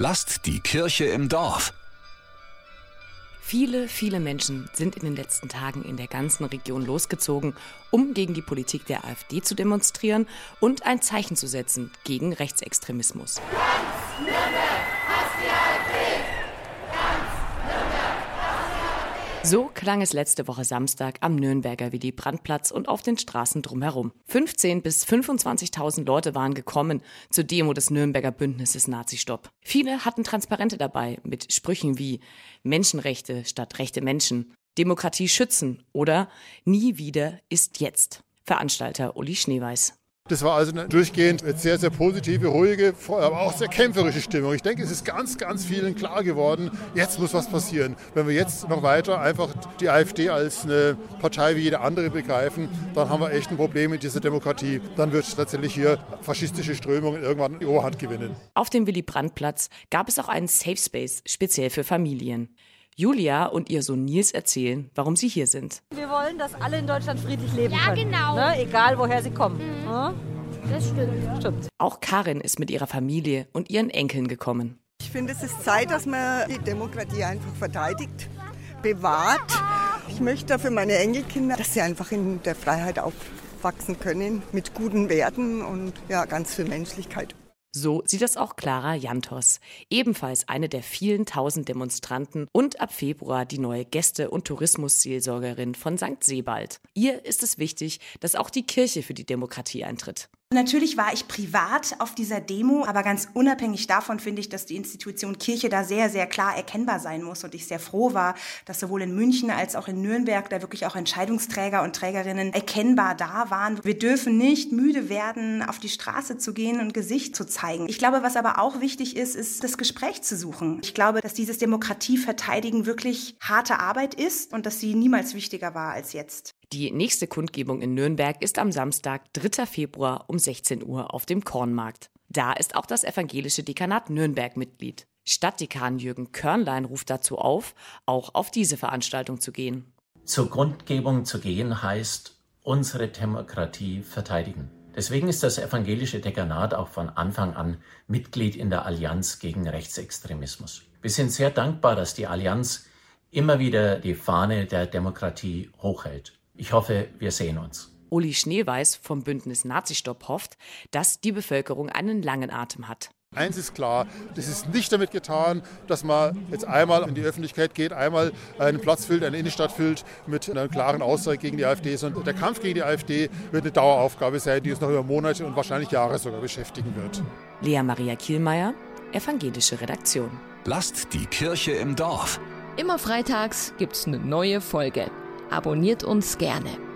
Lasst die Kirche im Dorf. Viele, viele Menschen sind in den letzten Tagen in der ganzen Region losgezogen, um gegen die Politik der AfD zu demonstrieren und ein Zeichen zu setzen gegen Rechtsextremismus. Ganz Nürnberg hasst die AfD! So klang es letzte Woche Samstag am Nürnberger Willy Brandtplatz und auf den Straßen drumherum. 15 bis 25.000 Leute waren gekommen zur Demo des Nürnberger Bündnisses Nazi-Stopp. Viele hatten Transparente dabei mit Sprüchen wie Menschenrechte statt rechte Menschen, Demokratie schützen oder Nie wieder ist jetzt. Veranstalter Uli Schneeweiß. Das war also eine durchgehend sehr, sehr positive, ruhige, aber auch sehr kämpferische Stimmung. Ich denke, es ist ganz, ganz vielen klar geworden, jetzt muss was passieren. Wenn wir jetzt noch weiter einfach die AfD als eine Partei wie jede andere begreifen, dann haben wir echt ein Problem mit dieser Demokratie. Dann wird tatsächlich hier faschistische Strömungen irgendwann die Oberhand gewinnen. Auf dem Willy-Brandt-Platz gab es auch einen Safe Space, speziell für Familien. Julia und ihr Sohn Nils erzählen, warum sie hier sind. Wir wollen, dass alle in Deutschland friedlich leben ja, können. Ja, genau. Ne? Egal, woher sie kommen. Mhm. Ne? Das stimmt. Stimmt. Auch Karin ist mit ihrer Familie und ihren Enkeln gekommen. Ich finde, es ist Zeit, dass man die Demokratie einfach verteidigt, bewahrt. Ich möchte für meine Enkelkinder, dass sie einfach in der Freiheit aufwachsen können, mit guten Werten und ja, ganz viel Menschlichkeit. So sieht das auch Clara Jantos, ebenfalls eine der vielen tausend Demonstranten und ab Februar die neue Gäste- und Tourismusseelsorgerin von St. Sebald. Ihr ist es wichtig, dass auch die Kirche für die Demokratie eintritt. Natürlich war ich privat auf dieser Demo, aber ganz unabhängig davon finde ich, dass die Institution Kirche da sehr, sehr klar erkennbar sein muss. Und ich sehr froh war, dass sowohl in München als auch in Nürnberg da wirklich auch Entscheidungsträger und Trägerinnen erkennbar da waren. Wir dürfen nicht müde werden, auf die Straße zu gehen und Gesicht zu zeigen. Ich glaube, was aber auch wichtig ist, ist das Gespräch zu suchen. Ich glaube, dass dieses Demokratieverteidigen wirklich harte Arbeit ist und dass sie niemals wichtiger war als jetzt. Die nächste Kundgebung in Nürnberg ist am Samstag, 3. Februar um 16 Uhr auf dem Kornmarkt. Da ist auch das evangelische Dekanat Nürnberg Mitglied. Stadtdekan Jürgen Körnlein ruft dazu auf, auch auf diese Veranstaltung zu gehen. Zur Kundgebung zu gehen heißt, unsere Demokratie verteidigen. Deswegen ist das evangelische Dekanat auch von Anfang an Mitglied in der Allianz gegen Rechtsextremismus. Wir sind sehr dankbar, dass die Allianz immer wieder die Fahne der Demokratie hochhält. Ich hoffe, wir sehen uns. Uli Schneeweiß vom Bündnis Nazistopp hofft, dass die Bevölkerung einen langen Atem hat. Eins ist klar, das ist nicht damit getan, dass man jetzt einmal in die Öffentlichkeit geht, einmal einen Platz füllt, eine Innenstadt füllt mit einer klaren Aussage gegen die AfD, sondern der Kampf gegen die AfD wird eine Daueraufgabe sein, die uns noch über Monate und wahrscheinlich Jahre sogar beschäftigen wird. Lea Maria Kielmeier, Evangelische Redaktion. Lasst die Kirche im Dorf. Immer freitags gibt's eine neue Folge. Abonniert uns gerne.